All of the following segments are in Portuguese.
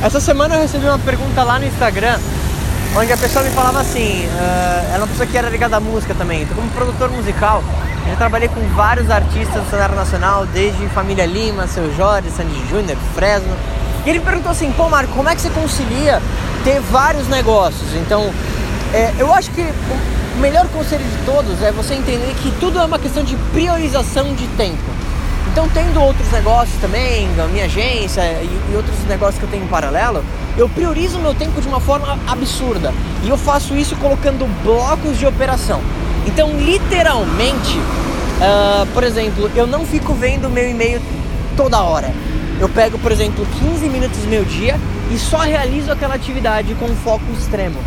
Essa semana eu recebi uma pergunta lá no Instagram, onde a pessoa me falava assim, uh, ela é uma pessoa que era ligada à música também, então como produtor musical, eu trabalhei com vários artistas do cenário nacional, desde Família Lima, Seu Jorge, Sandy Júnior, Fresno. E ele perguntou assim, pô Marco, como é que você concilia ter vários negócios? Então, é, eu acho que o melhor conselho de todos é você entender que tudo é uma questão de priorização de tempo. Então, tendo outros negócios também, a minha agência e, e outros negócios que eu tenho em paralelo, eu priorizo meu tempo de uma forma absurda. E eu faço isso colocando blocos de operação. Então, literalmente, uh, por exemplo, eu não fico vendo meu e-mail toda hora. Eu pego, por exemplo, 15 minutos do meu dia e só realizo aquela atividade com foco extremo.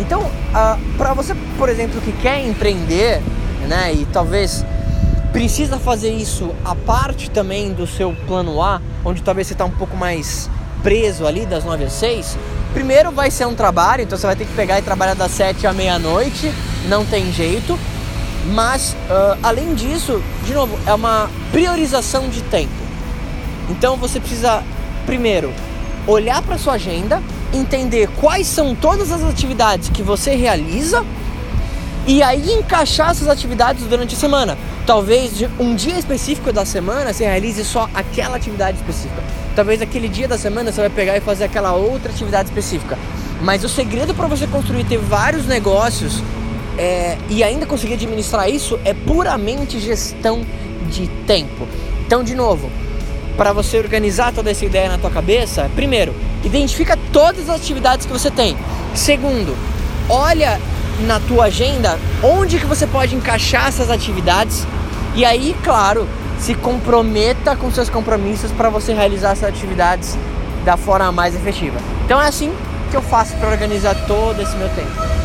Então, uh, para você, por exemplo, que quer empreender, né, e talvez precisa fazer isso a parte também do seu plano A, onde talvez você está um pouco mais preso ali das 9 às 6, primeiro vai ser um trabalho, então você vai ter que pegar e trabalhar das 7 à meia-noite, não tem jeito. Mas uh, além disso, de novo, é uma priorização de tempo. Então você precisa primeiro olhar para sua agenda, entender quais são todas as atividades que você realiza e aí encaixar essas atividades durante a semana. Talvez um dia específico da semana você realize só aquela atividade específica. Talvez aquele dia da semana você vai pegar e fazer aquela outra atividade específica. Mas o segredo para você construir ter vários negócios é, e ainda conseguir administrar isso é puramente gestão de tempo. Então, de novo, para você organizar toda essa ideia na tua cabeça, primeiro, identifica todas as atividades que você tem. Segundo, olha na tua agenda onde que você pode encaixar essas atividades e aí, claro, se comprometa com seus compromissos para você realizar essas atividades da forma mais efetiva. Então é assim que eu faço para organizar todo esse meu tempo.